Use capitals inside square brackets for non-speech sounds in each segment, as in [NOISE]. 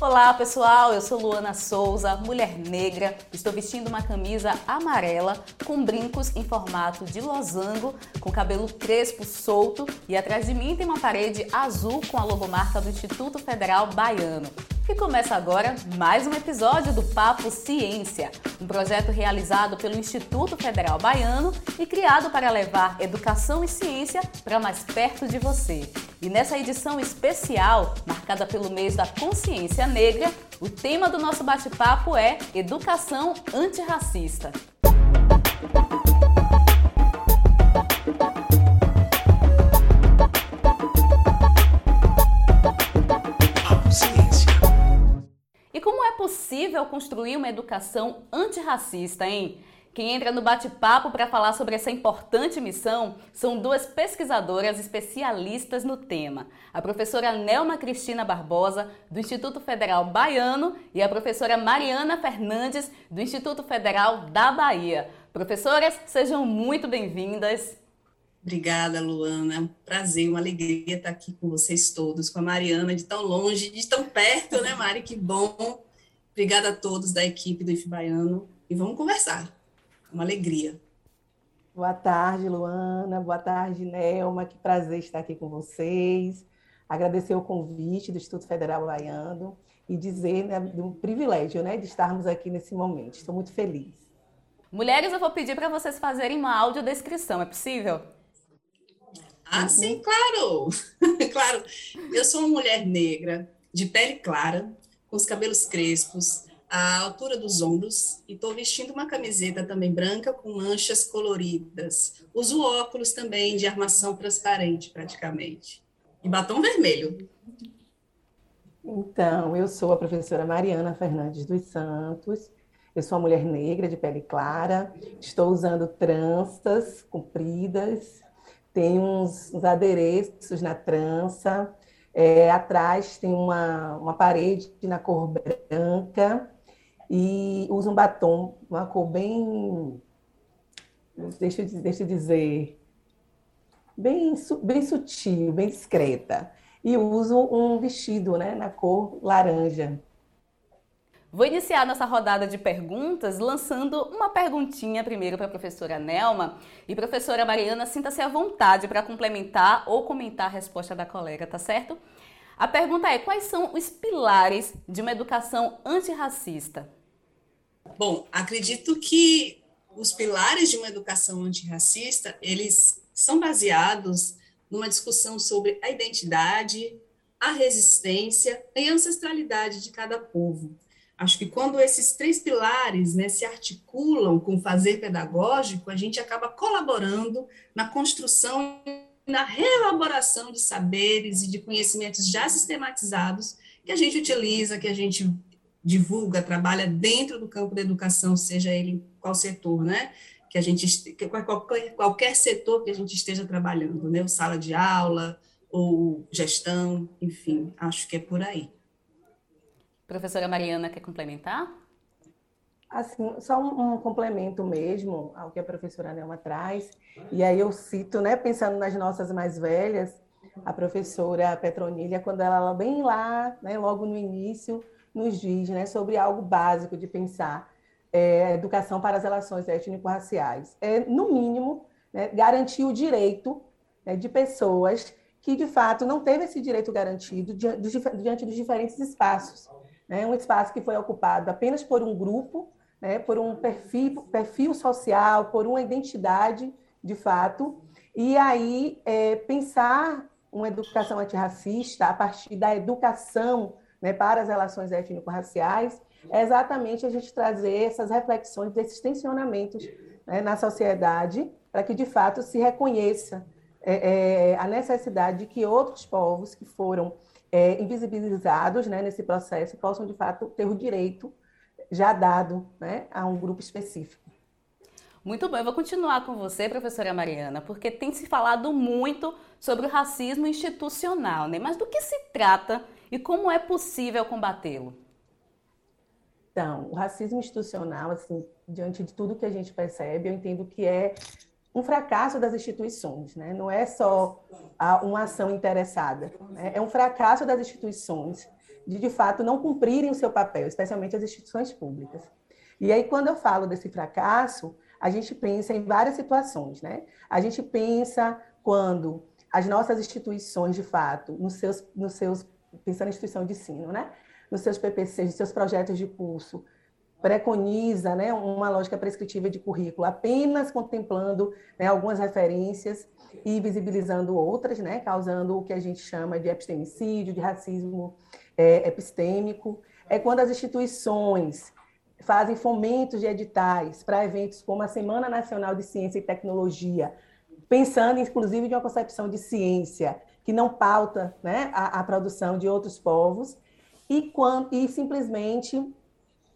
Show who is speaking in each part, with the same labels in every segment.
Speaker 1: Olá pessoal, eu sou Luana Souza, mulher negra. Estou vestindo uma camisa amarela com brincos em formato de losango, com cabelo crespo solto e atrás de mim tem uma parede azul com a logomarca do Instituto Federal Baiano. E começa agora mais um episódio do Papo Ciência, um projeto realizado pelo Instituto Federal Baiano e criado para levar educação e ciência para mais perto de você. E nessa edição especial, marcada pelo mês da consciência negra, o tema do nosso bate-papo é Educação Antirracista. Possível construir uma educação antirracista, hein? Quem entra no bate-papo para falar sobre essa importante missão são duas pesquisadoras especialistas no tema. A professora Nelma Cristina Barbosa, do Instituto Federal Baiano, e a professora Mariana Fernandes, do Instituto Federal da Bahia. Professoras, sejam muito bem-vindas.
Speaker 2: Obrigada, Luana. É um prazer, uma alegria estar aqui com vocês todos, com a Mariana, de tão longe, de tão perto, né, Mari? Que bom Obrigada a todos da equipe do IF Baiano e vamos conversar. Uma alegria.
Speaker 3: Boa tarde, Luana. Boa tarde, Nelma. Que prazer estar aqui com vocês. Agradecer o convite do Instituto Federal Baiano e dizer né, de um privilégio né, de estarmos aqui nesse momento. Estou muito feliz.
Speaker 1: Mulheres, eu vou pedir para vocês fazerem uma audiodescrição. É possível?
Speaker 2: Ah, sim, claro. [LAUGHS] claro. Eu sou uma mulher negra, de pele clara, com os cabelos crespos, à altura dos ombros, e estou vestindo uma camiseta também branca com manchas coloridas. Uso óculos também de armação transparente, praticamente. E batom vermelho.
Speaker 3: Então, eu sou a professora Mariana Fernandes dos Santos. Eu sou uma mulher negra de pele clara. Estou usando tranças compridas. Tenho uns, uns adereços na trança. É, atrás tem uma, uma parede na cor branca e usa um batom, uma cor bem, deixa, deixa eu dizer, bem, bem sutil, bem discreta. E uso um vestido né, na cor laranja.
Speaker 1: Vou iniciar nossa rodada de perguntas lançando uma perguntinha primeiro para a professora Nelma. E professora Mariana, sinta-se à vontade para complementar ou comentar a resposta da colega, tá certo? A pergunta é: quais são os pilares de uma educação antirracista?
Speaker 2: Bom, acredito que os pilares de uma educação antirracista, eles são baseados numa discussão sobre a identidade, a resistência e a ancestralidade de cada povo. Acho que quando esses três pilares né, se articulam com o fazer pedagógico, a gente acaba colaborando na construção e na reelaboração de saberes e de conhecimentos já sistematizados que a gente utiliza, que a gente divulga, trabalha dentro do campo da educação, seja ele qual setor, né? Que a gente qualquer, qualquer setor que a gente esteja trabalhando, né? Sala de aula ou gestão, enfim, acho que é por aí.
Speaker 1: Professora Mariana, quer complementar?
Speaker 3: Assim, só um, um, complemento mesmo ao que a professora Nelma traz, e aí eu cito, né, pensando nas nossas mais velhas, a professora Petronília, quando ela bem lá, né, logo no início, nos diz né, sobre algo básico de pensar é, educação para as relações étnico-raciais. É, no mínimo, né, garantir o direito né, de pessoas que, de fato, não teve esse direito garantido diante dos diferentes espaços né? um espaço que foi ocupado apenas por um grupo, né? por um perfil, perfil social, por uma identidade, de fato, e aí é, pensar uma educação antirracista a partir da educação né, para as relações étnico-raciais é exatamente a gente trazer essas reflexões desses tensionamentos né, na sociedade para que, de fato, se reconheça é, é, a necessidade de que outros povos que foram é, invisibilizados né, nesse processo possam, de fato, ter o direito já dado né, a um grupo específico.
Speaker 1: Muito bom, eu vou continuar com você, professora Mariana, porque tem se falado muito sobre o racismo institucional, né? Mas do que se trata e como é possível combatê-lo?
Speaker 3: Então, o racismo institucional, assim, diante de tudo que a gente percebe, eu entendo que é um fracasso das instituições, né? não é só uma ação interessada, né? é um fracasso das instituições de, de fato, não cumprirem o seu papel, especialmente as instituições públicas. E aí, quando eu falo desse fracasso, a gente pensa em várias situações, né? A gente pensa quando as nossas instituições, de fato, nos seus, nos seus pensando em instituição de ensino, né? Nos seus PPCs, nos seus projetos de curso, preconiza né, uma lógica prescritiva de currículo, apenas contemplando né, algumas referências e visibilizando outras, né, causando o que a gente chama de epistemicídio, de racismo é, epistêmico. É quando as instituições fazem fomentos de editais para eventos como a Semana Nacional de Ciência e Tecnologia, pensando inclusive de uma concepção de ciência que não pauta né, a, a produção de outros povos, e, quando, e simplesmente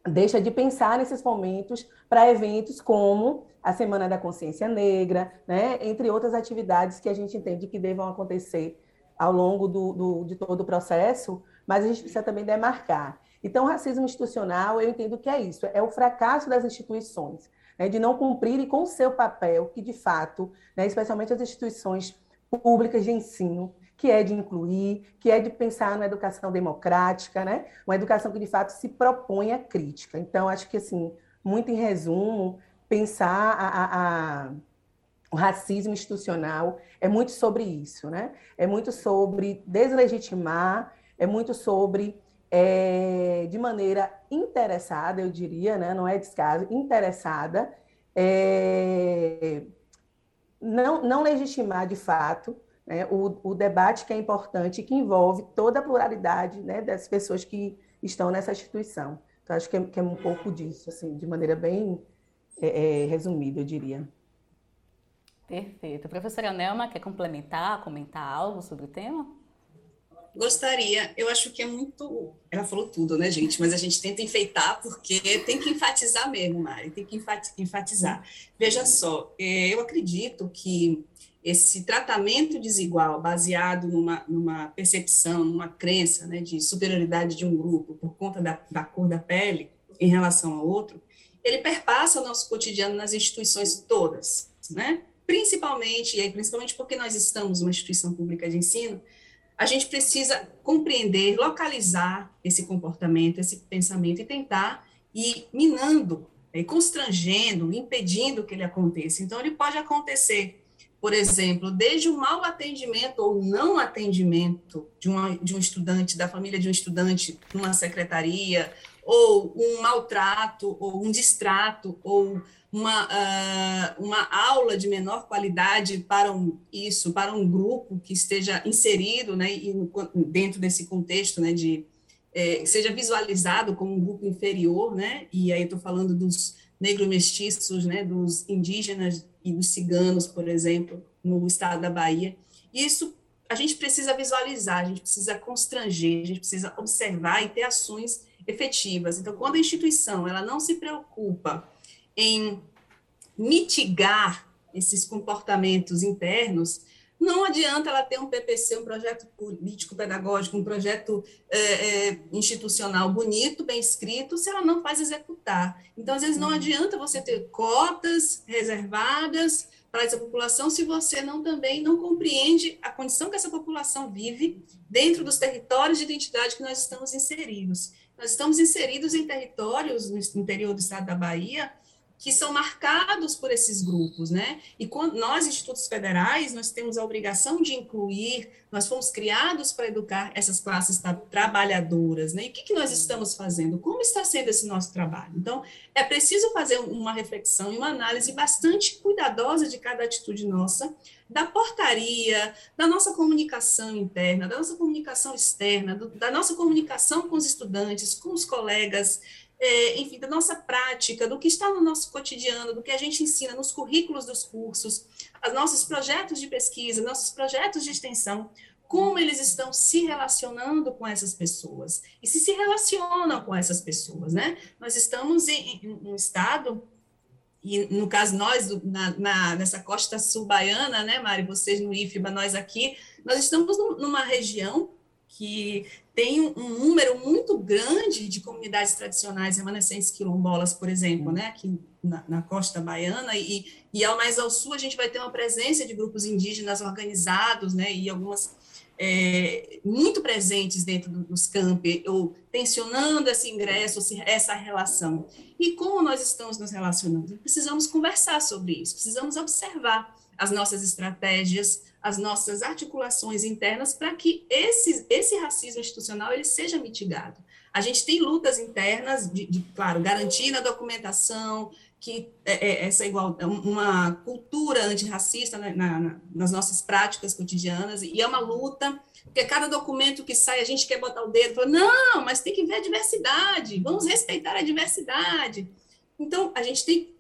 Speaker 3: deixa de pensar nesses momentos para eventos como a Semana da Consciência Negra, né, entre outras atividades que a gente entende que devam acontecer ao longo do, do, de todo o processo, mas a gente precisa também demarcar. Então, racismo institucional, eu entendo que é isso, é o fracasso das instituições, né, de não cumprirem com o seu papel, que de fato, né, especialmente as instituições públicas de ensino, que é de incluir, que é de pensar na educação democrática, né? Uma educação que de fato se propõe à crítica. Então, acho que assim, muito em resumo, pensar a, a, a, o racismo institucional é muito sobre isso, né? É muito sobre deslegitimar, é muito sobre é, de maneira interessada, eu diria, né? Não é descaso, interessada, é, não, não legitimar de fato né, o, o, debate que é importante e que envolve toda a pluralidade né, das pessoas que estão nessa instituição. Então, acho que é, que é um pouco disso, assim, de maneira bem é, é, resumida, eu diria.
Speaker 1: Perfeito. Professora Nelma, quer complementar, comentar algo sobre o tema?
Speaker 2: Gostaria. Eu acho que é muito. Ela falou tudo, né, gente? Mas a gente tenta enfeitar porque tem que enfatizar mesmo, Mari, tem que enfatizar. Veja só, é, eu acredito que esse tratamento desigual baseado numa, numa percepção, numa crença né, de superioridade de um grupo por conta da, da cor da pele em relação ao outro, ele perpassa o nosso cotidiano nas instituições todas, né? Principalmente, e principalmente porque nós estamos numa instituição pública de ensino, a gente precisa compreender, localizar esse comportamento, esse pensamento e tentar ir minando, constrangendo, impedindo que ele aconteça. Então, ele pode acontecer por exemplo, desde o mau atendimento ou não atendimento de, uma, de um estudante, da família de um estudante numa secretaria, ou um maltrato, ou um distrato, ou uma, uh, uma aula de menor qualidade para um, isso, para um grupo que esteja inserido, né, e dentro desse contexto, né, de é, seja visualizado como um grupo inferior, né, e aí estou falando dos negro-mestiços, né, dos indígenas e dos ciganos, por exemplo, no estado da Bahia. Isso a gente precisa visualizar, a gente precisa constranger, a gente precisa observar e ter ações efetivas. Então, quando a instituição ela não se preocupa em mitigar esses comportamentos internos, não adianta ela ter um PPC, um projeto político-pedagógico, um projeto é, é, institucional bonito, bem escrito, se ela não faz executar. Então, às vezes, não uhum. adianta você ter cotas reservadas para essa população se você não também não compreende a condição que essa população vive dentro dos territórios de identidade que nós estamos inseridos. Nós estamos inseridos em territórios no interior do estado da Bahia que são marcados por esses grupos, né? E quando nós, institutos federais, nós temos a obrigação de incluir, nós fomos criados para educar essas classes trabalhadoras, né? E o que, que nós estamos fazendo? Como está sendo esse nosso trabalho? Então, é preciso fazer uma reflexão e uma análise bastante cuidadosa de cada atitude nossa, da portaria, da nossa comunicação interna, da nossa comunicação externa, do, da nossa comunicação com os estudantes, com os colegas, é, enfim, da nossa prática, do que está no nosso cotidiano, do que a gente ensina nos currículos dos cursos, os nossos projetos de pesquisa, nossos projetos de extensão, como eles estão se relacionando com essas pessoas e se se relacionam com essas pessoas, né? Nós estamos em, em um estado e no caso nós na, na, nessa costa sul baiana, né, Mari, vocês no IFBA, nós aqui, nós estamos numa região que tem um, número muito grande de comunidades tradicionais remanescentes quilombolas, por exemplo, né, aqui na, na, costa baiana, e, e ao mais ao sul a gente vai ter uma presença de grupos indígenas organizados, né, e algumas é, muito presentes dentro dos campi, ou tensionando esse ingresso, essa relação. E como nós estamos nos relacionando? Precisamos conversar sobre isso, precisamos observar as nossas estratégias, as nossas articulações internas para que esse, esse racismo institucional ele seja mitigado. A gente tem lutas internas, de, de claro, garantir na documentação, que é, é, essa igual uma cultura antirracista na, na, nas nossas práticas cotidianas e é uma luta porque cada documento que sai a gente quer botar o dedo não mas tem que ver a diversidade vamos respeitar a diversidade então a gente tem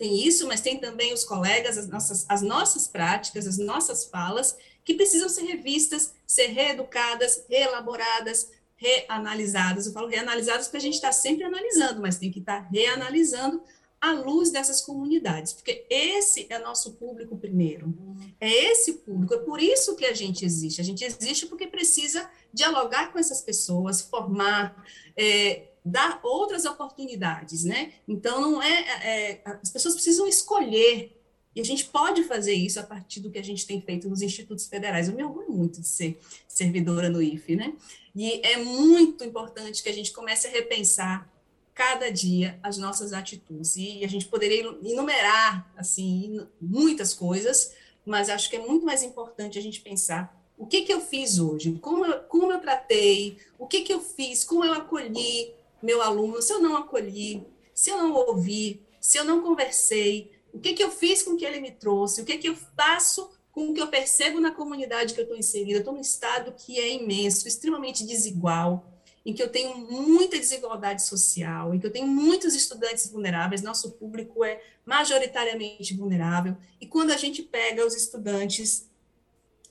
Speaker 2: tem isso mas tem também os colegas as nossas as nossas práticas as nossas falas que precisam ser revistas ser reeducadas reelaboradas reanalisadas eu falo reanalisadas porque a gente está sempre analisando mas tem que estar tá reanalisando à luz dessas comunidades, porque esse é nosso público primeiro. É esse público, é por isso que a gente existe. A gente existe porque precisa dialogar com essas pessoas, formar, é, dar outras oportunidades, né? Então, não é, é, as pessoas precisam escolher e a gente pode fazer isso a partir do que a gente tem feito nos institutos federais. Eu me orgulho muito de ser servidora no IFE, né? E é muito importante que a gente comece a repensar cada dia as nossas atitudes. E a gente poderia enumerar assim muitas coisas, mas acho que é muito mais importante a gente pensar o que, que eu fiz hoje, como eu, como eu tratei, o que, que eu fiz, como eu acolhi meu aluno, se eu não acolhi, se eu não ouvi, se eu não conversei, o que, que eu fiz com que ele me trouxe, o que, que eu faço com o que eu percebo na comunidade que eu estou inserida. Eu estou num estado que é imenso, extremamente desigual, em que eu tenho muita desigualdade social, em que eu tenho muitos estudantes vulneráveis, nosso público é majoritariamente vulnerável, e quando a gente pega os estudantes,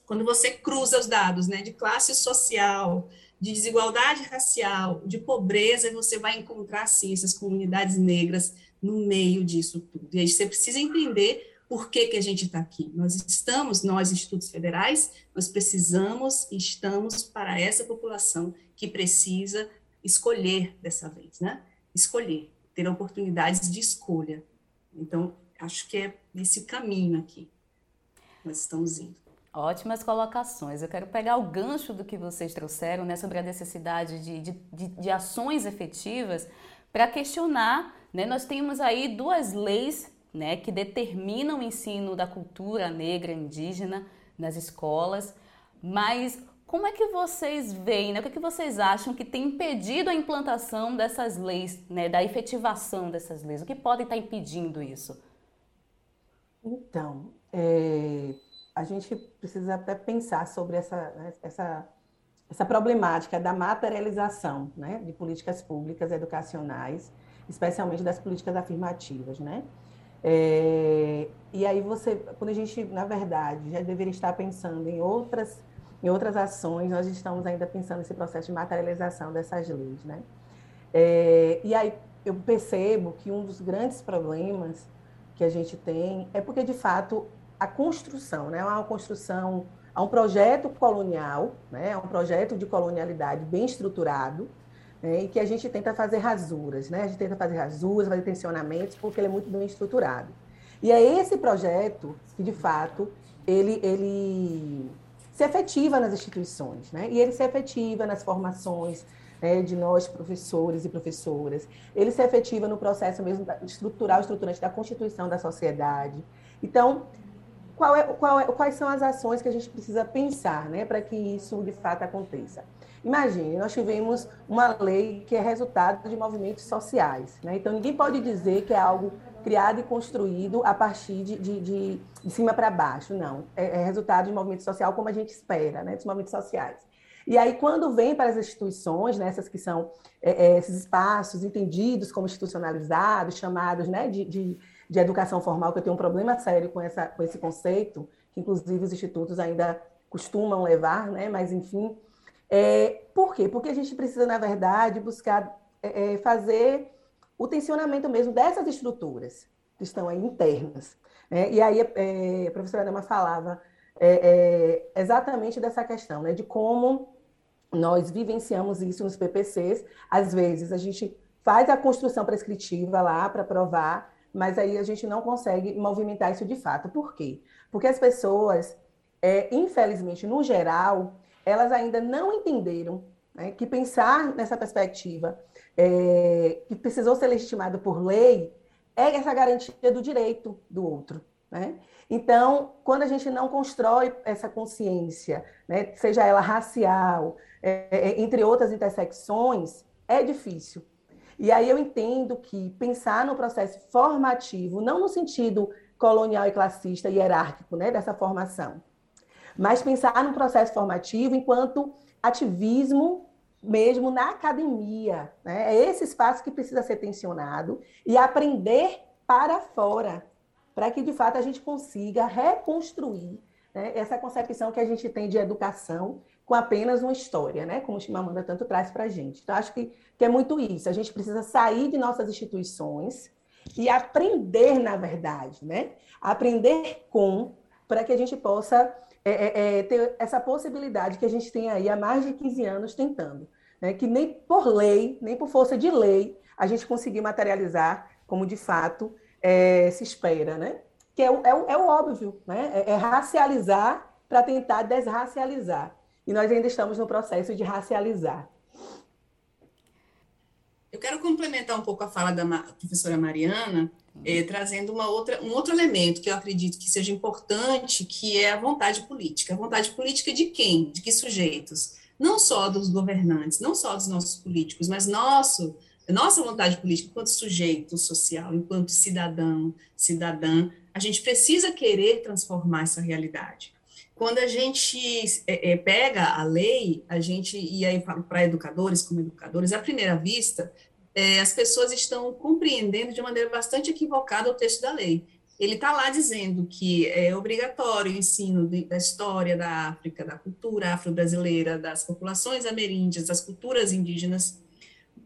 Speaker 2: quando você cruza os dados né, de classe social, de desigualdade racial, de pobreza, você vai encontrar, sim, essas comunidades negras no meio disso tudo. E aí você precisa entender por que, que a gente está aqui. Nós estamos, nós, institutos federais, nós precisamos e estamos para essa população que precisa escolher dessa vez, né? Escolher, ter oportunidades de escolha. Então, acho que é esse caminho aqui nós estamos indo.
Speaker 1: Ótimas colocações. Eu quero pegar o gancho do que vocês trouxeram né, sobre a necessidade de, de, de, de ações efetivas para questionar. Né, nós temos aí duas leis né, que determinam o ensino da cultura negra indígena nas escolas, mas como é que vocês veem, né? o que, é que vocês acham que tem impedido a implantação dessas leis, né? da efetivação dessas leis? O que pode estar impedindo isso?
Speaker 3: Então, é, a gente precisa até pensar sobre essa, essa, essa problemática da materialização né? de políticas públicas educacionais, especialmente das políticas afirmativas, né? É, e aí você, quando a gente, na verdade, já deveria estar pensando em outras em outras ações, nós estamos ainda pensando nesse processo de materialização dessas leis, né? É, e aí eu percebo que um dos grandes problemas que a gente tem é porque, de fato, a construção, né? Uma construção, há um projeto colonial, né? um projeto de colonialidade bem estruturado, né? e que a gente tenta fazer rasuras, né? A gente tenta fazer rasuras, fazer tensionamentos, porque ele é muito bem estruturado. E é esse projeto que, de fato, ele, ele se efetiva nas instituições, né? E ele se efetiva nas formações né, de nós, professores e professoras. Ele se efetiva no processo mesmo estrutural, estruturante da constituição da sociedade. Então, qual é, qual é, quais são as ações que a gente precisa pensar né, para que isso de fato aconteça? Imagine, nós tivemos uma lei que é resultado de movimentos sociais. Né? Então, ninguém pode dizer que é algo criado e construído a partir de, de, de, de cima para baixo, não. É, é, resultado de movimento social como a gente espera, né, dos movimentos sociais. E aí, quando vem para as instituições, né, essas que são é, é, esses espaços entendidos como institucionalizados, chamados né, de, de, de, educação formal, que eu tenho um problema sério com, essa, com esse conceito, que inclusive os institutos ainda costumam levar, né, mas enfim. É, por quê? Porque a gente precisa, na verdade, buscar é, é fazer o tensionamento mesmo dessas estruturas que estão aí internas. Né? E aí é, a professora Nema falava é, é, exatamente dessa questão, né? de como nós vivenciamos isso nos PPCs. Às vezes a gente faz a construção prescritiva lá para provar, mas aí a gente não consegue movimentar isso de fato. Por quê? Porque as pessoas, é, infelizmente, no geral, elas ainda não entenderam né, que pensar nessa perspectiva é, que precisou ser legitimado por lei é essa garantia do direito do outro. Né? Então, quando a gente não constrói essa consciência, né, seja ela racial, é, é, entre outras intersecções, é difícil. E aí eu entendo que pensar no processo formativo, não no sentido colonial e classista e hierárquico né, dessa formação, mas pensar no processo formativo enquanto ativismo mesmo na academia. Né? É esse espaço que precisa ser tensionado e aprender para fora, para que de fato a gente consiga reconstruir né, essa concepção que a gente tem de educação com apenas uma história, né? como o Chimamanda tanto traz para a gente. Então, acho que, que é muito isso. A gente precisa sair de nossas instituições e aprender, na verdade, né? aprender com, para que a gente possa é, é, é, ter essa possibilidade que a gente tem aí há mais de 15 anos tentando, né? que nem por lei, nem por força de lei, a gente conseguiu materializar como de fato é, se espera, né? que é o, é é o óbvio, né? é racializar para tentar desracializar. E nós ainda estamos no processo de racializar.
Speaker 2: Eu quero complementar um pouco a fala da professora Mariana, é, trazendo uma outra, um outro elemento que eu acredito que seja importante, que é a vontade política. A vontade política de quem? De que sujeitos? Não só dos governantes, não só dos nossos políticos, mas nosso, nossa vontade política enquanto sujeito social, enquanto cidadão, cidadã, a gente precisa querer transformar essa realidade. Quando a gente é, é, pega a lei, a gente, e aí para educadores como educadores, à primeira vista, é, as pessoas estão compreendendo de maneira bastante equivocada o texto da lei. Ele está lá dizendo que é obrigatório o ensino de, da história da África, da cultura afro-brasileira, das populações ameríndias, das culturas indígenas,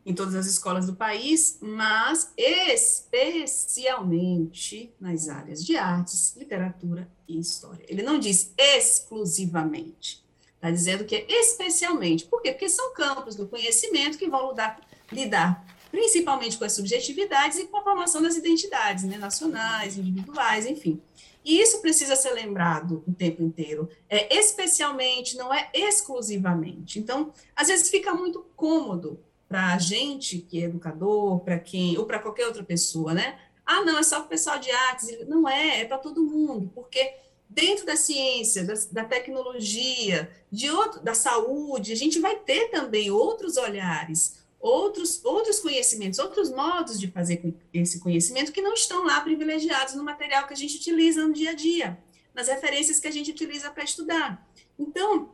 Speaker 2: em todas as escolas do país, mas especialmente nas áreas de artes, literatura e história. Ele não diz exclusivamente, está dizendo que é especialmente. Por quê? Porque são campos do conhecimento que vão lidar, lidar principalmente com as subjetividades e com a formação das identidades né, nacionais, individuais, enfim. E isso precisa ser lembrado o tempo inteiro, é especialmente, não é exclusivamente. Então, às vezes fica muito cômodo para a gente que é educador, para quem ou para qualquer outra pessoa, né? Ah, não, é só para o pessoal de artes. Não é, é para todo mundo, porque dentro da ciência, da, da tecnologia, de outro, da saúde, a gente vai ter também outros olhares, outros, outros conhecimentos, outros modos de fazer esse conhecimento que não estão lá privilegiados no material que a gente utiliza no dia a dia, nas referências que a gente utiliza para estudar. Então,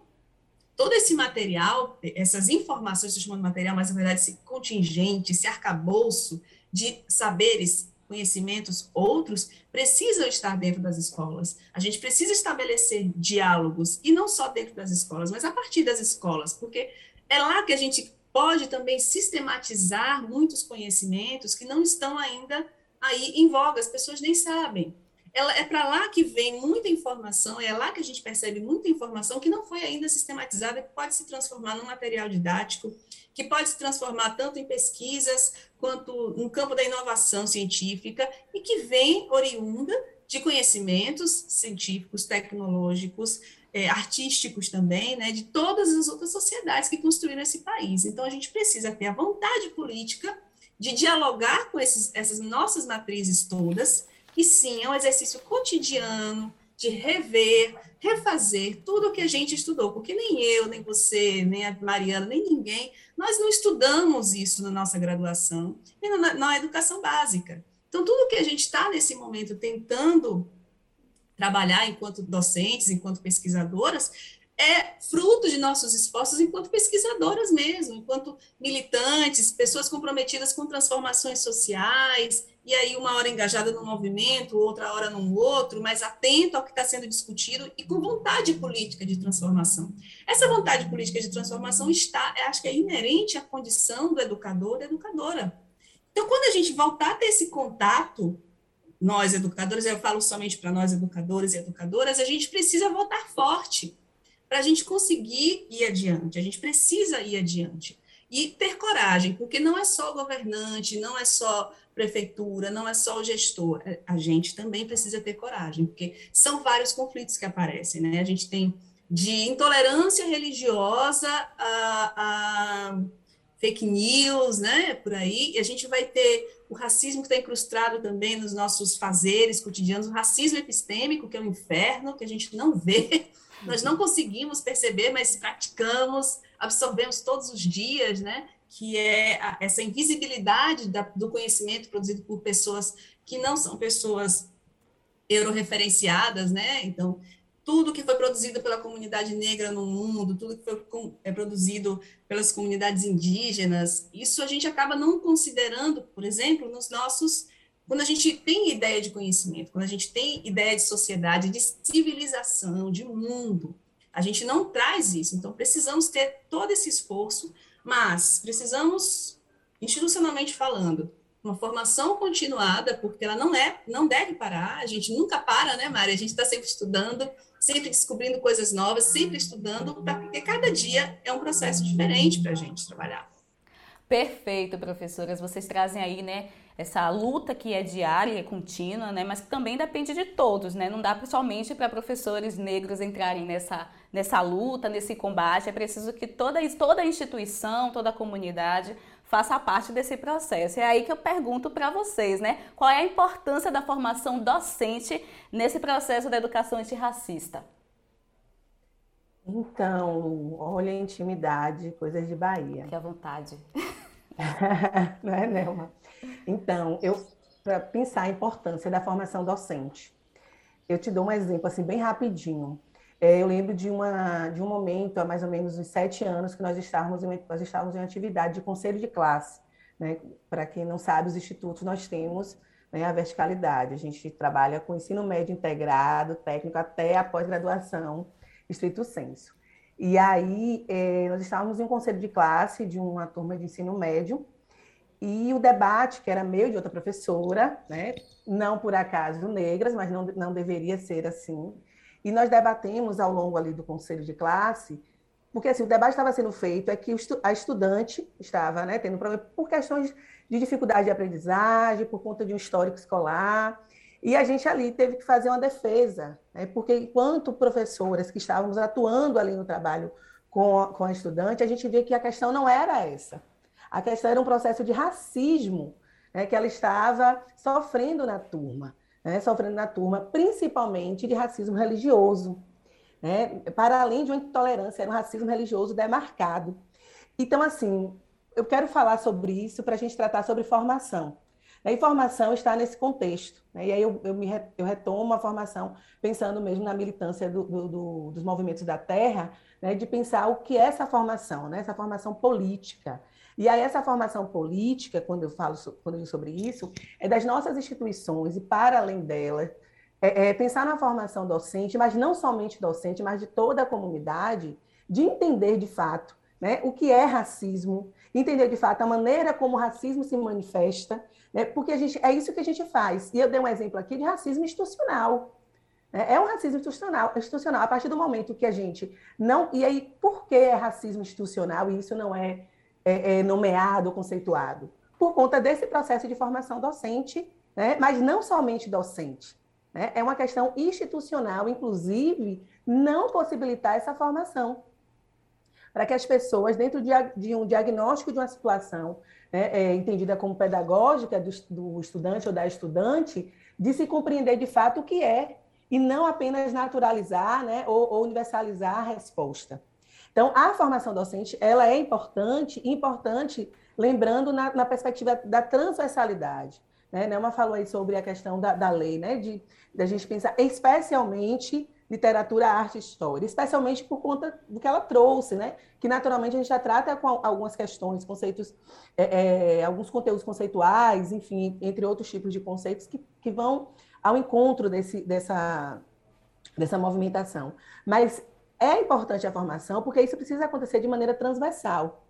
Speaker 2: todo esse material, essas informações, estou chamando de material, mas na verdade esse contingente, esse arcabouço de saberes, conhecimentos outros, precisam estar dentro das escolas. A gente precisa estabelecer diálogos, e não só dentro das escolas, mas a partir das escolas, porque é lá que a gente pode também sistematizar muitos conhecimentos que não estão ainda aí em voga, as pessoas nem sabem. Ela, é para lá que vem muita informação, é lá que a gente percebe muita informação que não foi ainda sistematizada, que pode se transformar num material didático, que pode se transformar tanto em pesquisas quanto no campo da inovação científica e que vem oriunda de conhecimentos científicos, tecnológicos, é, artísticos também, né, de todas as outras sociedades que construíram esse país. Então, a gente precisa ter a vontade política de dialogar com esses, essas nossas matrizes todas, e sim, é um exercício cotidiano de rever, refazer tudo o que a gente estudou, porque nem eu, nem você, nem a Mariana, nem ninguém, nós não estudamos isso na nossa graduação e na, na educação básica. Então, tudo que a gente está nesse momento tentando trabalhar enquanto docentes, enquanto pesquisadoras, é fruto de nossos esforços enquanto pesquisadoras mesmo, enquanto militantes, pessoas comprometidas com transformações sociais, e aí uma hora engajada num movimento, outra hora num outro, mas atento ao que está sendo discutido e com vontade política de transformação. Essa vontade política de transformação está, acho que é inerente à condição do educador, da educadora. Então, quando a gente voltar a ter esse contato nós educadores, eu falo somente para nós educadores e educadoras, a gente precisa votar forte para a gente conseguir ir adiante. A gente precisa ir adiante e ter coragem, porque não é só o governante, não é só prefeitura, não é só o gestor. É, a gente também precisa ter coragem, porque são vários conflitos que aparecem, né? A gente tem de intolerância religiosa a, a fake news, né, por aí, e a gente vai ter o racismo que está incrustado também nos nossos fazeres cotidianos, o racismo epistêmico, que é o inferno, que a gente não vê, nós não conseguimos perceber, mas praticamos, absorvemos todos os dias, né, que é a, essa invisibilidade da, do conhecimento produzido por pessoas que não são pessoas euroreferenciadas, né, então tudo que foi produzido pela comunidade negra no mundo, tudo que foi é produzido pelas comunidades indígenas, isso a gente acaba não considerando, por exemplo, nos nossos. Quando a gente tem ideia de conhecimento, quando a gente tem ideia de sociedade, de civilização, de mundo, a gente não traz isso. Então, precisamos ter todo esse esforço, mas precisamos, institucionalmente falando, uma formação continuada, porque ela não é, não deve parar, a gente nunca para, né, Mari? A gente está sempre estudando, sempre descobrindo coisas novas, sempre estudando, porque cada dia é um processo diferente para a gente trabalhar.
Speaker 1: Perfeito, professoras. Vocês trazem aí, né, essa luta que é diária e contínua, né, mas que também depende de todos, né? Não dá somente para professores negros entrarem nessa, nessa luta, nesse combate. É preciso que toda, toda a instituição, toda a comunidade faça parte desse processo. É aí que eu pergunto para vocês, né? Qual é a importância da formação docente nesse processo da educação antirracista?
Speaker 3: Então, olha a intimidade, coisas de Bahia.
Speaker 1: Fique à vontade. [LAUGHS]
Speaker 3: Não é, Nelma? Então, eu para pensar a importância da formação docente, eu te dou um exemplo assim bem rapidinho. É, eu lembro de, uma, de um momento, há mais ou menos uns sete anos, que nós estávamos em, nós estávamos em atividade de conselho de classe. Né? Para quem não sabe, os institutos nós temos né, a verticalidade. A gente trabalha com ensino médio integrado, técnico, até a pós-graduação, estrito senso. E aí, é, nós estávamos em um conselho de classe de uma turma de ensino médio, e o debate, que era meu de outra professora, né, não por acaso negras, mas não, não deveria ser assim, e nós debatemos ao longo ali do conselho de classe, porque assim, o debate estava sendo feito é que a estudante estava né, tendo problema por questões de dificuldade de aprendizagem, por conta de um histórico escolar, e a gente ali teve que fazer uma defesa, né, porque enquanto professoras que estávamos atuando ali no trabalho com a, com a estudante, a gente via que a questão não era essa. A questão era um processo de racismo né, que ela estava sofrendo na turma né, sofrendo na turma, principalmente de racismo religioso, né, para além de uma intolerância, era um racismo religioso demarcado. Então, assim, eu quero falar sobre isso para a gente tratar sobre formação. A informação está nesse contexto. Né? E aí eu, eu, me, eu retomo a formação pensando mesmo na militância do, do, do, dos movimentos da terra, né? de pensar o que é essa formação, né? essa formação política, e aí essa formação política, quando eu falo quando eu sobre isso, é das nossas instituições e para além delas, é, é pensar na formação docente, mas não somente docente, mas de toda a comunidade, de entender de fato né, o que é racismo, entender de fato a maneira como o racismo se manifesta, né, porque a gente, é isso que a gente faz. E eu dei um exemplo aqui de racismo institucional. Né, é um racismo institucional, institucional a partir do momento que a gente não. E aí, por que é racismo institucional e isso não é é, é, nomeado, conceituado? Por conta desse processo de formação docente, né? mas não somente docente. Né? É uma questão institucional, inclusive, não possibilitar essa formação. Para que as pessoas, dentro de, de um diagnóstico de uma situação né, é, entendida como pedagógica do, do estudante ou da estudante, de se compreender de fato o que é, e não apenas naturalizar né, ou, ou universalizar a resposta. Então, a formação docente, ela é importante, importante lembrando na, na perspectiva da transversalidade. Né? Nelma falou aí sobre a questão da, da lei, né? de, de a gente pensar especialmente literatura, arte e história, especialmente por conta do que ela trouxe, né? Que naturalmente a gente já trata com algumas questões, conceitos, é, é, alguns conteúdos conceituais, enfim, entre outros tipos de conceitos que, que vão ao encontro desse, dessa, dessa movimentação. Mas é importante a formação porque isso precisa acontecer de maneira transversal.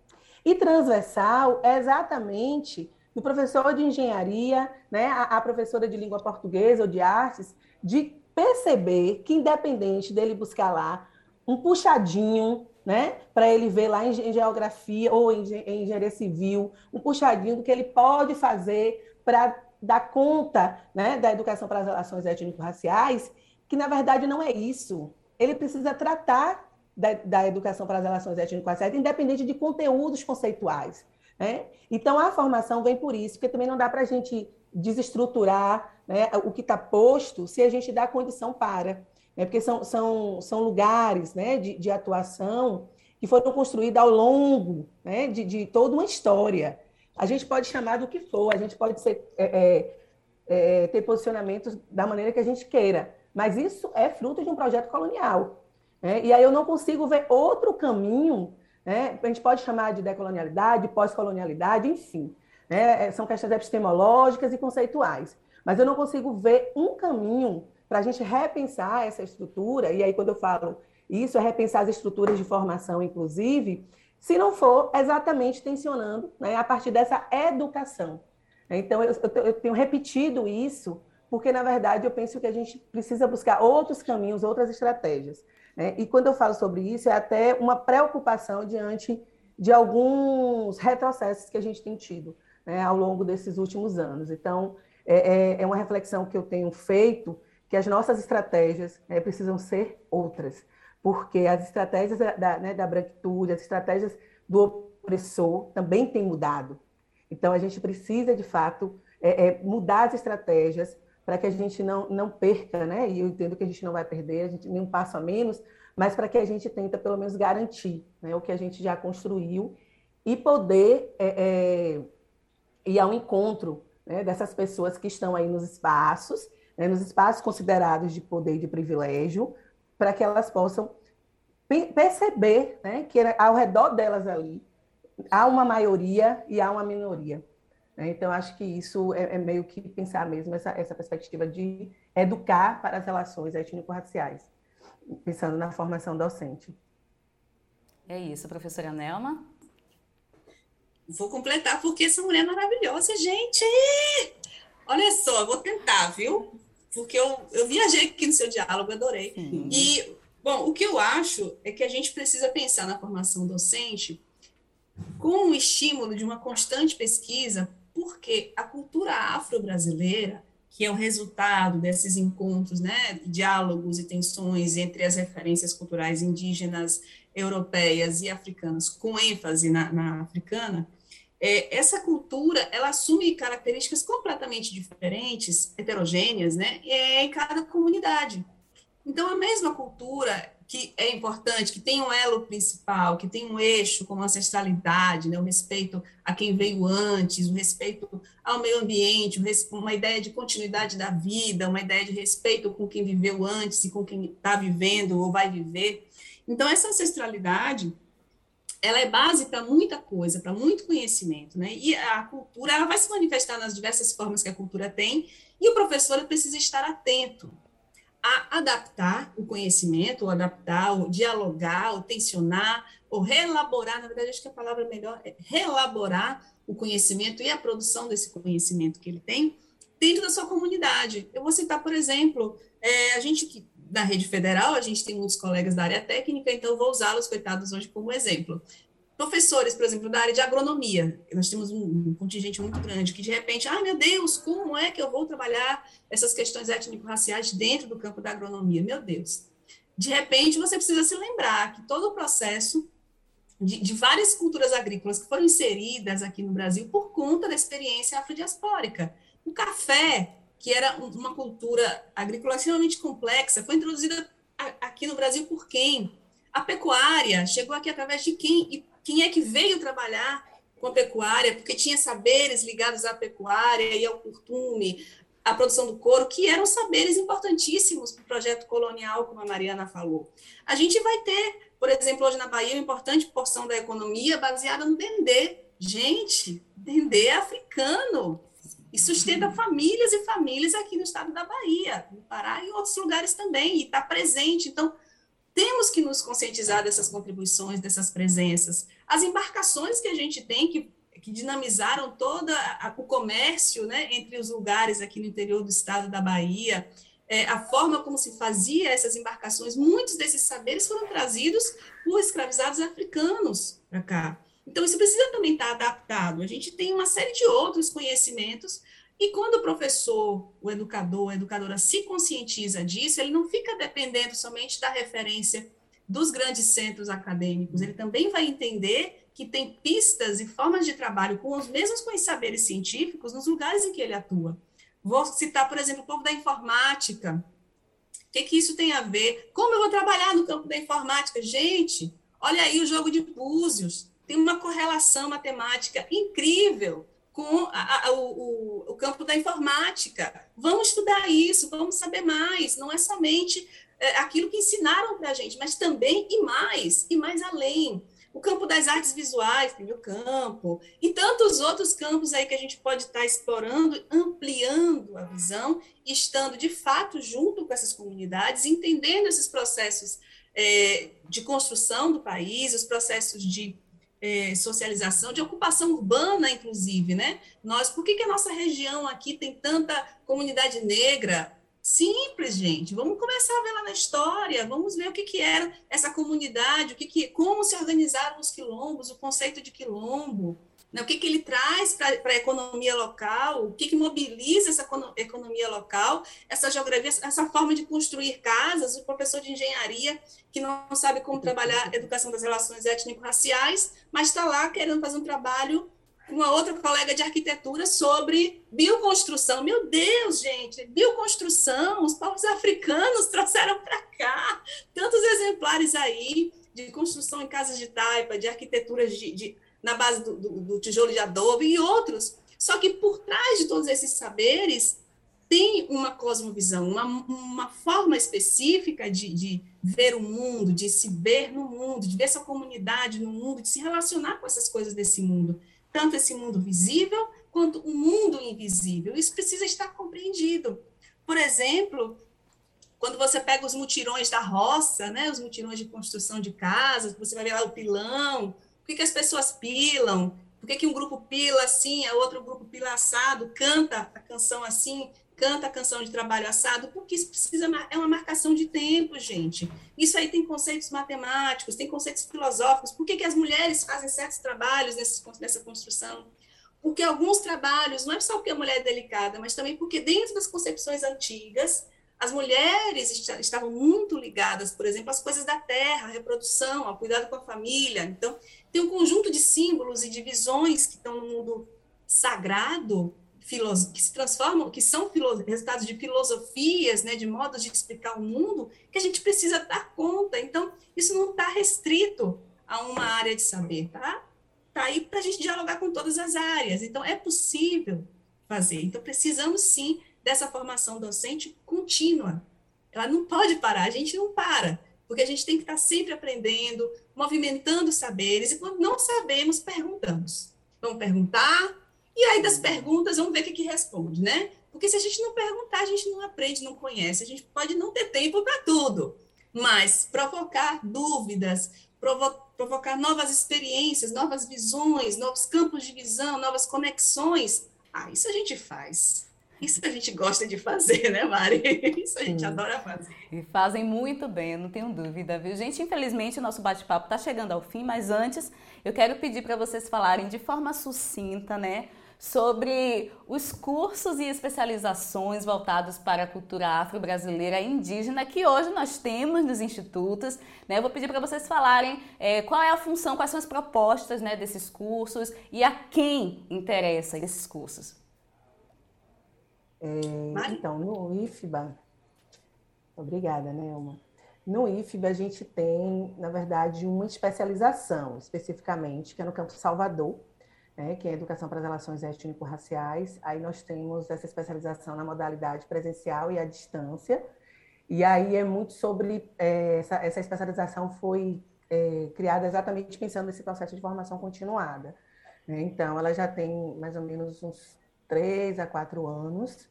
Speaker 3: E transversal é exatamente do professor de engenharia, né, a, a professora de língua portuguesa ou de artes, de perceber que, independente dele buscar lá um puxadinho, né, para ele ver lá em, em geografia ou em, em, engenharia civil, um puxadinho do que ele pode fazer para dar conta né, da educação para as relações étnico-raciais, que na verdade não é isso ele precisa tratar da, da educação para as relações étnico-raciais, independente de conteúdos conceituais. Né? Então, a formação vem por isso, porque também não dá para a gente desestruturar né, o que está posto se a gente dá condição para. Né? Porque são, são, são lugares né, de, de atuação que foram construídos ao longo né, de, de toda uma história. A gente pode chamar do que for, a gente pode ser, é, é, é, ter posicionamentos da maneira que a gente queira, mas isso é fruto de um projeto colonial. Né? E aí eu não consigo ver outro caminho, né? a gente pode chamar de decolonialidade, pós-colonialidade, enfim. Né? É, são questões epistemológicas e conceituais. Mas eu não consigo ver um caminho para a gente repensar essa estrutura, e aí quando eu falo isso, é repensar as estruturas de formação, inclusive, se não for exatamente tensionando né, a partir dessa educação. Então, eu, eu tenho repetido isso, porque, na verdade, eu penso que a gente precisa buscar outros caminhos, outras estratégias. Né? E quando eu falo sobre isso, é até uma preocupação diante de alguns retrocessos que a gente tem tido né, ao longo desses últimos anos. Então, é, é, é, uma reflexão que eu tenho feito, que as nossas estratégias é, precisam ser outras, porque as estratégias da, né, da branquitude, as estratégias do opressor também têm mudado. Então, a gente precisa, de fato, é, é, mudar as estratégias para que a gente não, não perca, né? E eu entendo que a gente não vai perder, a gente nem um passo a menos, mas para que a gente tenta, pelo menos, garantir né, o que a gente já construiu e poder é, é ir ao encontro né, dessas pessoas que estão aí nos espaços, né, nos espaços considerados de poder e de privilégio, para que elas possam perceber né, que ao redor delas ali há uma maioria e há uma minoria. Né. Então, acho que isso é, é, meio que pensar mesmo essa, essa perspectiva de educar para as relações étnico-raciais, pensando na formação docente.
Speaker 1: É isso, professora Nelma.
Speaker 2: Vou completar porque essa mulher é maravilhosa, gente! Olha só, vou tentar, viu? Porque eu, eu viajei aqui no seu diálogo, adorei. Uhum. E, bom, o que eu acho é que a gente precisa pensar na formação docente com o estímulo de uma constante pesquisa, porque a cultura afro-brasileira, que é o resultado desses encontros, né, diálogos e tensões entre as referências culturais indígenas, europeias e africanas, com ênfase na, na africana, é, essa cultura ela assume características completamente diferentes, heterogêneas, né, é, em cada comunidade. Então, a mesma cultura que é importante, que tem um elo principal, que tem um eixo como ancestralidade, né, o respeito a quem veio antes, o respeito ao meio ambiente, uma ideia de continuidade da vida, uma ideia de respeito com quem viveu antes e com quem está vivendo ou vai viver. Então, essa ancestralidade ela é base para muita coisa, para muito conhecimento, né? E a cultura, ela vai se manifestar nas diversas formas que a cultura tem, e o professor precisa estar atento a adaptar o conhecimento, ou adaptar, ou dialogar, ou tensionar, ou reelaborar, na verdade, acho que a palavra melhor é reelaborar o conhecimento e a produção desse conhecimento que ele tem dentro da sua comunidade. Eu vou citar, por exemplo, é, a gente que da rede federal, a gente tem muitos colegas da área técnica, então vou usá-los, coitados, hoje como exemplo. Professores, por exemplo, da área de agronomia, nós temos um, contingente muito grande que, de repente, ah, meu Deus, como é que eu vou trabalhar essas questões étnico-raciais dentro do campo da agronomia? Meu Deus. De repente, você precisa se lembrar que todo o processo de, de, várias culturas agrícolas que foram inseridas aqui no Brasil por conta da experiência afrodiaspórica. O café, que era uma cultura agrícola extremamente complexa, foi introduzida aqui no Brasil por quem? A pecuária chegou aqui através de quem? E quem é que veio trabalhar com a pecuária? Porque tinha saberes ligados à pecuária e ao curtume, à produção do couro, que eram saberes importantíssimos para o projeto colonial, como a Mariana falou. A gente vai ter, por exemplo, hoje na Bahia, uma importante porção da economia baseada no dendê. Gente, dendê é africano e sustenta famílias e famílias aqui no estado da Bahia, no Pará e em outros lugares também, e está presente. Então, temos que nos conscientizar dessas contribuições, dessas presenças. As embarcações que a gente tem, que, que dinamizaram todo o comércio né, entre os lugares aqui no interior do estado da Bahia, é, a forma como se fazia essas embarcações, muitos desses saberes foram trazidos por escravizados africanos para cá. Então, isso precisa também estar adaptado. A gente tem uma série de outros conhecimentos, e quando o professor, o educador, a educadora se conscientiza disso, ele não fica dependendo somente da referência dos grandes centros acadêmicos, ele também vai entender que tem pistas e formas de trabalho com os mesmos saberes científicos nos lugares em que ele atua. Vou citar, por exemplo, o povo da informática. O que, que isso tem a ver? Como eu vou trabalhar no campo da informática? Gente, olha aí o jogo de búzios. Tem uma correlação matemática incrível com a, a, o, o, campo da informática. Vamos estudar isso, vamos saber mais. Não é somente é, aquilo que ensinaram para a gente, mas também e mais, e mais além. O campo das artes visuais, tem o campo, e tantos outros campos aí que a gente pode estar explorando, ampliando a visão, estando de fato junto com essas comunidades, entendendo esses processos é, de construção do país, os processos de é, socialização, de ocupação urbana, inclusive, né? Nós, por que, que a nossa região aqui tem tanta comunidade negra? Simples, gente. Vamos começar a ver lá na história, vamos ver o que, que era essa comunidade, o que, que como se organizaram os quilombos, o conceito de quilombo, né? o que, que ele traz para a economia local, o que, que mobiliza essa economia local, essa geografia, essa forma de construir casas, o professor de engenharia que não sabe como trabalhar a educação das relações étnico-raciais, mas está lá querendo fazer um trabalho com uma outra colega de arquitetura sobre bioconstrução. Meu Deus, gente, bioconstrução, os povos africanos [LAUGHS] trouxeram para cá tantos exemplares aí de construção em casas de taipa, de arquiteturas de, de na base do, do, do tijolo de adobe e outros. Só que por trás de todos esses saberes tem uma cosmovisão, uma, uma forma específica de, de ver o mundo, de se ver no mundo, de ver sua comunidade no mundo, de se relacionar com essas coisas desse mundo, tanto esse mundo visível quanto o mundo invisível. Isso precisa estar compreendido. Por exemplo, quando você pega os mutirões da roça, né, os mutirões de construção de casas, você vai ver lá o pilão, que, que as pessoas pilam? Por que, que um grupo pila assim, a outro grupo pila assado, canta a canção assim, canta a canção de trabalho assado? Porque isso precisa, é uma marcação de tempo, gente. Isso aí tem conceitos matemáticos, tem conceitos filosóficos. Por que, que as mulheres fazem certos trabalhos nesse, nessa construção? Porque alguns trabalhos, não é só porque a mulher é delicada, mas também porque dentro das concepções antigas, as mulheres estavam muito ligadas, por exemplo, às coisas da terra, à reprodução, ao cuidado com a família. Então, tem um conjunto de símbolos e de visões que estão no mundo sagrado, que se transformam, que são resultados de filosofias, né, de modos de explicar o mundo, que a gente precisa dar conta. Então, isso não está restrito a uma área de saber, tá? Está aí para a gente dialogar com todas as áreas. Então, é possível fazer. Então, precisamos sim dessa formação docente contínua. Ela não pode parar, a gente não para, porque a gente tem que estar sempre aprendendo, movimentando saberes, e quando não sabemos, perguntamos. Vamos perguntar, e aí das perguntas, vamos ver o que, que responde, né? Porque se a gente não perguntar, a gente não aprende, não conhece, a gente pode não ter tempo para tudo, mas provocar dúvidas, provo provocar novas experiências, novas visões, novos campos de visão, novas conexões, ah, isso a gente faz. Isso a gente gosta de fazer, né, Mari? Isso a gente Sim. adora fazer.
Speaker 1: E fazem muito bem, eu não tenho dúvida, viu? Gente, infelizmente o nosso bate-papo está chegando ao fim, mas antes eu quero pedir para vocês falarem de forma sucinta, né? Sobre os cursos e especializações voltados para a cultura afro-brasileira e indígena que hoje nós temos nos institutos. Né? Eu vou pedir para vocês falarem é, qual é a função, quais são as propostas né, desses cursos e a quem interessa esses cursos.
Speaker 3: É, então, no IFBA, obrigada, Nelma. No IFBA, a gente tem, na verdade, uma especialização, especificamente, que é no campo Salvador, né, que é Educação para as Relações Étnico-Raciais. Aí nós temos essa especialização na modalidade presencial e à distância. E aí é muito sobre. É, essa, essa especialização foi é, criada exatamente pensando nesse processo de formação continuada. Né? Então, ela já tem mais ou menos uns três a quatro anos.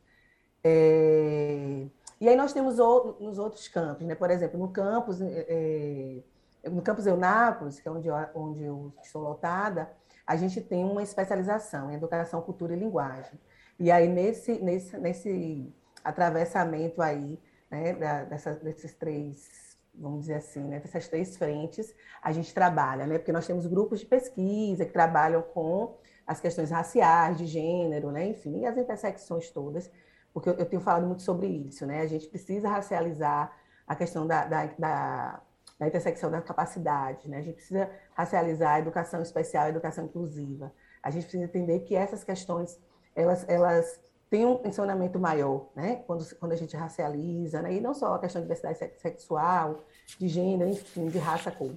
Speaker 3: É... E aí nós temos o, nos outros campos, né? Por exemplo, no campus, é... no campus Eunápolis, que é onde eu, onde eu estou lotada, a gente tem uma especialização em educação, cultura e linguagem. E aí nesse nesse nesse atravessamento aí, né, dessa, desses três vamos dizer assim, né, dessas três frentes, a gente trabalha, né, porque nós temos grupos de pesquisa que trabalham com as questões raciais, de gênero, né? enfim, as intersecções todas, porque eu, tenho falado muito sobre isso, né? A gente precisa racializar a questão da, da, da da intersecção da capacidade, né? A gente precisa racializar a educação especial, a educação inclusiva. A gente precisa entender que essas questões, elas, elas têm um tensionamento maior, né? Quando, quando a gente racializa, né? E não só a questão de diversidade sexual, de gênero, enfim, de raça, cor.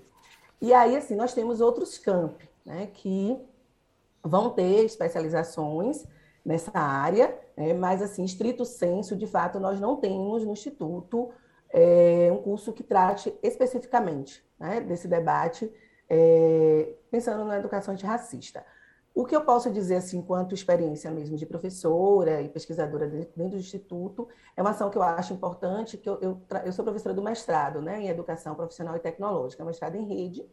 Speaker 3: E aí, assim, nós temos outros campi, né? Que vão ter especializações nessa área, né? mas, assim, estrito senso, de fato, nós não temos no Instituto é, um curso que trate especificamente né, desse debate, é, pensando na educação antirracista. O que eu posso dizer, assim, enquanto experiência mesmo de professora e pesquisadora dentro do Instituto, é uma ação que eu acho importante, que eu, eu, eu sou professora do mestrado né, em Educação Profissional e Tecnológica, mestrado em rede,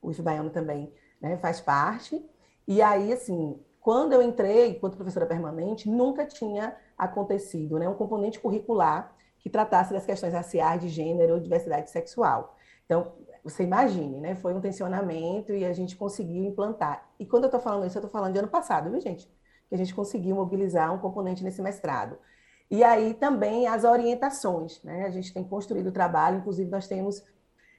Speaker 3: o IF Baiano também né, faz parte, e aí, assim, quando eu entrei, enquanto professora permanente, nunca tinha acontecido né, um componente curricular que tratasse das questões raciais, de gênero, diversidade sexual. Então, você imagine, né? Foi um tensionamento e a gente conseguiu implantar. E quando eu estou falando isso, eu estou falando de ano passado, viu, gente? Que a gente conseguiu mobilizar um componente nesse mestrado. E aí também as orientações, né? A gente tem construído o trabalho, inclusive nós temos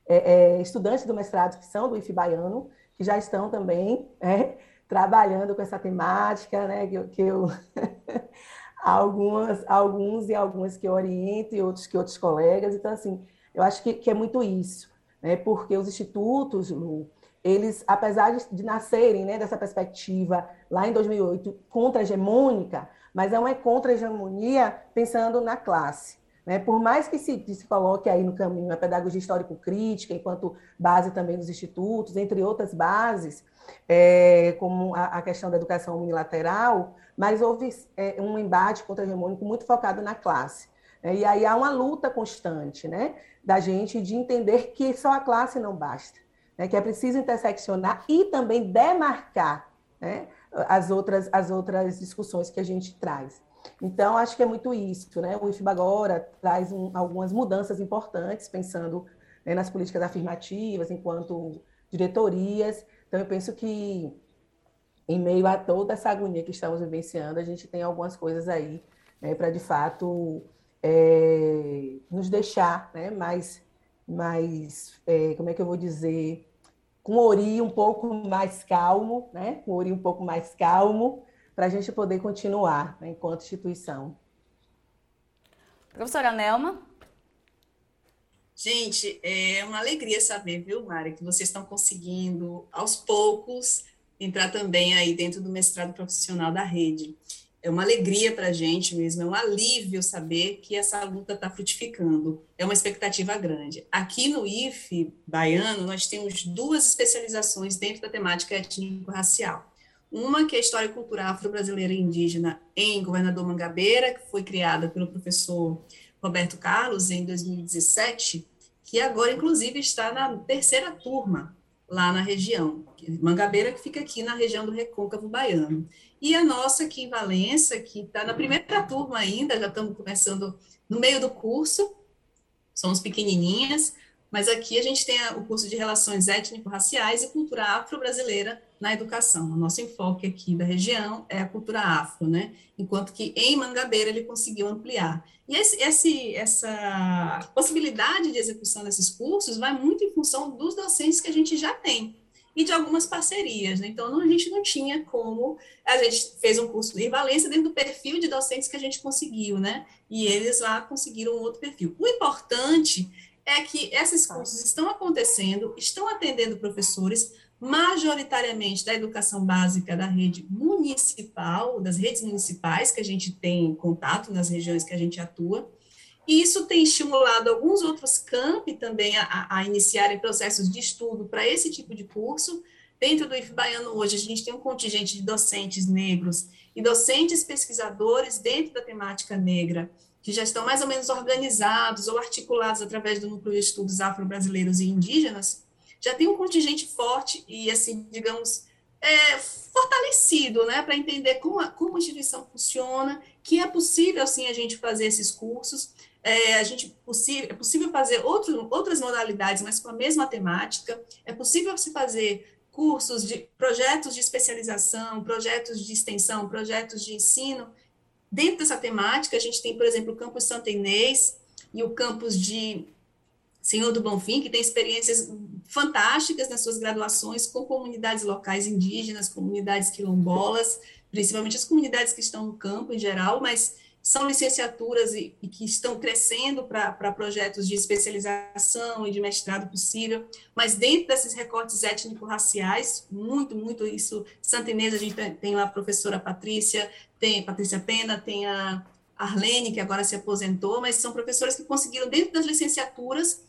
Speaker 3: é, é, estudantes do mestrado que são do IF Baiano, que já estão também é, trabalhando com essa temática, né? Que, que eu [LAUGHS] algumas, alguns e algumas que eu oriento e outros que outros colegas. Então, assim, eu acho que, que é muito isso, né? porque os institutos, Lu, eles, apesar de, de nascerem né, dessa perspectiva lá em 2008 contra-hegemônica, mas é uma contra-hegemonia pensando na classe. Né? Por mais que se, que se coloque aí no caminho a pedagogia histórico-crítica, enquanto base também dos institutos, entre outras bases, é, como a, a, questão da educação unilateral, mas houve é, um embate contra-hegemônico muito focado na classe. Né? E aí há uma luta constante né, da gente de entender que só a classe não basta, né, que é preciso interseccionar e também demarcar né, as, outras, as outras discussões que a gente traz. Então, acho que é muito isso. Né? O IFBA agora traz um, algumas mudanças importantes, pensando né, nas políticas afirmativas, enquanto diretorias, então, eu penso que, em meio a toda essa agonia que estamos vivenciando, a gente tem algumas coisas aí né, para, de fato, é, nos deixar né, mais, mais é, como é que eu vou dizer, com ori um pouco mais calmo, né, com o ori um pouco mais calmo, para a gente poder continuar né, enquanto instituição.
Speaker 1: Professora Nelma?
Speaker 2: Gente, é uma alegria saber, viu, Mari, que vocês estão conseguindo, aos poucos, entrar também aí dentro do mestrado profissional da rede. É uma alegria para a gente mesmo, é um alívio saber que essa luta está frutificando. É uma expectativa grande. Aqui no IFE baiano, nós temos duas especializações dentro da temática étnico-racial. Uma que é a História e Cultura Afro-Brasileira e Indígena em Governador Mangabeira, que foi criada pelo professor Roberto Carlos em 2017, que agora, inclusive, está na terceira turma lá na região. Mangabeira, que fica aqui na região do Recôncavo Baiano. E a nossa aqui em Valença, que está na primeira turma ainda, já estamos começando no meio do curso, somos pequenininhas, mas aqui a gente tem o curso de Relações Étnico-Raciais e Cultura Afro-Brasileira na Educação. O nosso enfoque aqui da região é a cultura afro, né? Enquanto que em Mangabeira ele conseguiu ampliar. E esse, esse, essa possibilidade de execução desses cursos vai muito em função dos docentes que a gente já tem e de algumas parcerias. Né? Então, não, a gente não tinha como. A gente fez um curso em Valência dentro do perfil de docentes que a gente conseguiu, né? E eles lá conseguiram outro perfil. O importante é que esses cursos estão acontecendo, estão atendendo professores, majoritariamente da educação básica da rede municipal, das redes municipais que a gente tem contato nas regiões que a gente atua, e isso tem estimulado alguns outros campi também a, a iniciarem processos de estudo para esse tipo de curso. Dentro do IF Baiano hoje, a gente tem um contingente de docentes negros e docentes pesquisadores dentro da temática negra, que já estão mais ou menos organizados ou articulados através do Núcleo de Estudos Afro-Brasileiros e Indígenas, já tem um contingente forte e, assim, digamos, é, fortalecido, né, para entender como a, como a instituição funciona, que é possível, sim, a gente fazer esses cursos, é, a gente possível, é possível fazer outro, outras modalidades, mas com a mesma temática, é possível se fazer cursos de projetos de especialização, projetos de extensão, projetos de ensino, Dentro dessa temática, a gente tem, por exemplo, o campus Santa Inês e o campus de Senhor do Bonfim, que tem experiências fantásticas nas suas graduações com comunidades locais indígenas, comunidades quilombolas, principalmente as comunidades que estão no campo em geral, mas são licenciaturas e, e que estão crescendo para projetos de especialização e de mestrado possível, mas dentro desses recortes étnico-raciais, muito, muito isso. Santa Inês, a gente tem a professora Patrícia, tem Patrícia Pena, tem a Arlene, que agora se aposentou, mas são professoras que conseguiram, dentro das licenciaturas,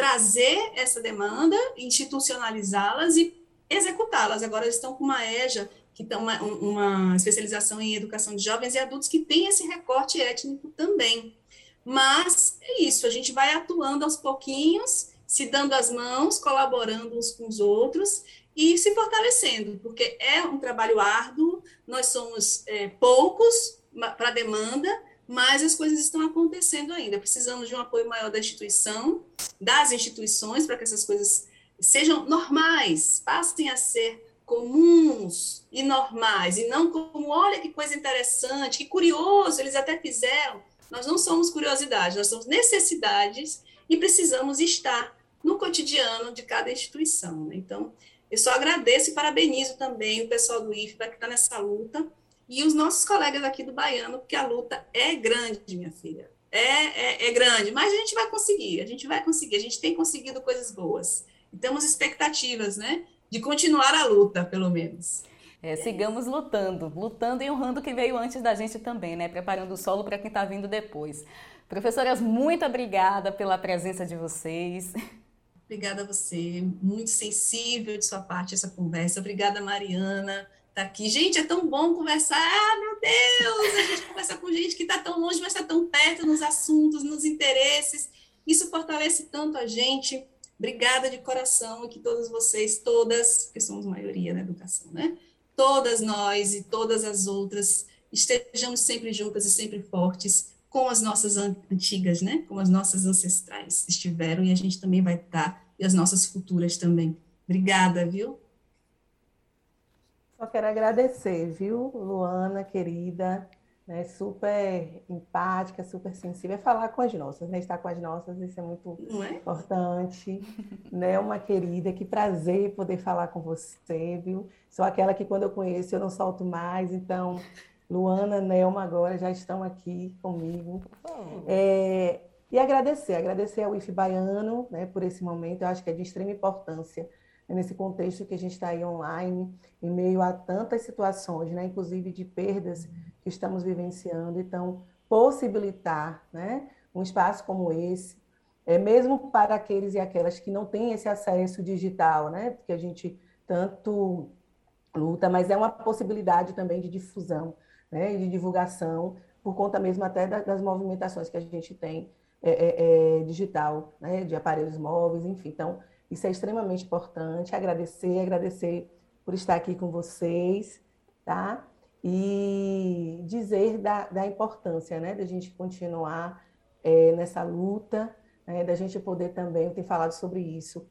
Speaker 2: trazer essa demanda, institucionalizá-las e executá-las. Agora estão com uma EJA que tem uma, uma especialização em educação de jovens e adultos que tem esse recorte étnico também. Mas é isso, a gente vai atuando aos pouquinhos, se dando as mãos, colaborando uns com os outros e se fortalecendo, porque é um trabalho árduo, nós somos é, poucos para a demanda, mas as coisas estão acontecendo ainda. Precisamos de um apoio maior da instituição, das instituições, para que essas coisas sejam normais, passem a ser comuns e normais, e não como, olha que coisa interessante, que curioso, eles até fizeram. Nós não somos curiosidade, nós somos necessidades e precisamos estar no cotidiano de cada instituição. Né? Então, eu só agradeço e parabenizo também o pessoal do IFBA que está nessa luta e os nossos colegas aqui do Baiano, porque a luta é grande, minha filha. É, é, é grande, mas a gente vai conseguir, a gente vai conseguir, a gente tem conseguido coisas boas. E temos expectativas, né? de continuar a luta, pelo menos.
Speaker 1: É, sigamos lutando, lutando e honrando quem veio antes da gente também, né? Preparando o solo para quem está vindo depois. Professoras, muito obrigada pela presença de vocês.
Speaker 2: Obrigada a você, muito sensível de sua parte essa conversa. Obrigada, Mariana, tá aqui. Gente, é tão bom conversar. Ah, meu Deus, a gente conversa com gente que está tão longe, mas está tão perto nos assuntos, nos interesses. Isso fortalece tanto a gente. Obrigada de coração e que todos vocês, todas, que somos maioria na educação, né? Todas nós e todas as outras estejamos sempre juntas e sempre fortes, como as nossas antigas, né? Como as nossas ancestrais estiveram e a gente também vai estar, e as nossas futuras também. Obrigada, viu?
Speaker 3: Só quero agradecer, viu, Luana, querida, né, super empática, super sensível, é falar com as nossas, né, estar com as nossas, isso é muito é? importante, né, uma querida, que prazer poder falar com você, viu, sou aquela que quando eu conheço eu não solto mais, então, Luana, Nelma agora já estão aqui comigo, é, e agradecer, agradecer ao IF Baiano, né, por esse momento, eu acho que é de extrema importância, né, nesse contexto que a gente está aí online, em meio a tantas situações, né, inclusive de perdas, que estamos vivenciando. Então, possibilitar né, um espaço como esse, é mesmo para aqueles e aquelas que não têm esse acesso digital, né, que a gente tanto luta, mas é uma possibilidade também de difusão, né, de divulgação, por conta mesmo até das movimentações que a gente tem é, é, é, digital, né, de aparelhos móveis, enfim. Então, isso é extremamente importante. Agradecer, agradecer por estar aqui com vocês, tá? e dizer da, da importância né, da gente continuar é, nessa luta, né, da gente poder também, tenho falado sobre isso,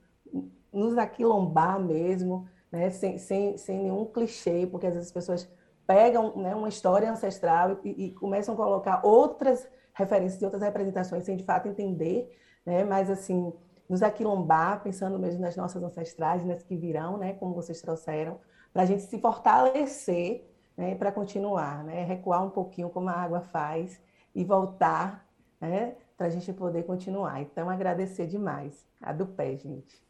Speaker 3: nos aquilombar mesmo, né, sem, sem, sem nenhum clichê, porque às vezes as pessoas pegam né, uma história ancestral e, e, começam a colocar outras referências e outras representações sem de fato entender, né, mas assim, nos aquilombar, pensando mesmo nas nossas ancestrais, nas que virão, né, como vocês trouxeram, para a gente se fortalecer né, para continuar, né, recuar um pouquinho como a água faz e voltar né, para a gente poder continuar. Então, agradecer demais. A do pé, gente.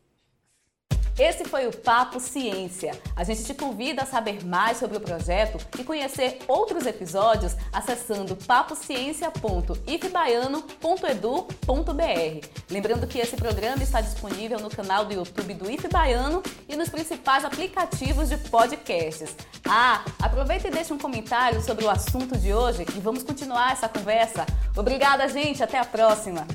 Speaker 1: Esse foi o Papo Ciência. A gente te convida a saber mais sobre o projeto e conhecer outros episódios acessando papociencia.ifbaiano.edu.br. Lembrando que esse programa está disponível no canal do YouTube do IF Baiano e nos principais aplicativos de podcasts. Ah, aproveita e deixa um comentário sobre o assunto de hoje e vamos continuar essa conversa. Obrigada, gente. Até a próxima.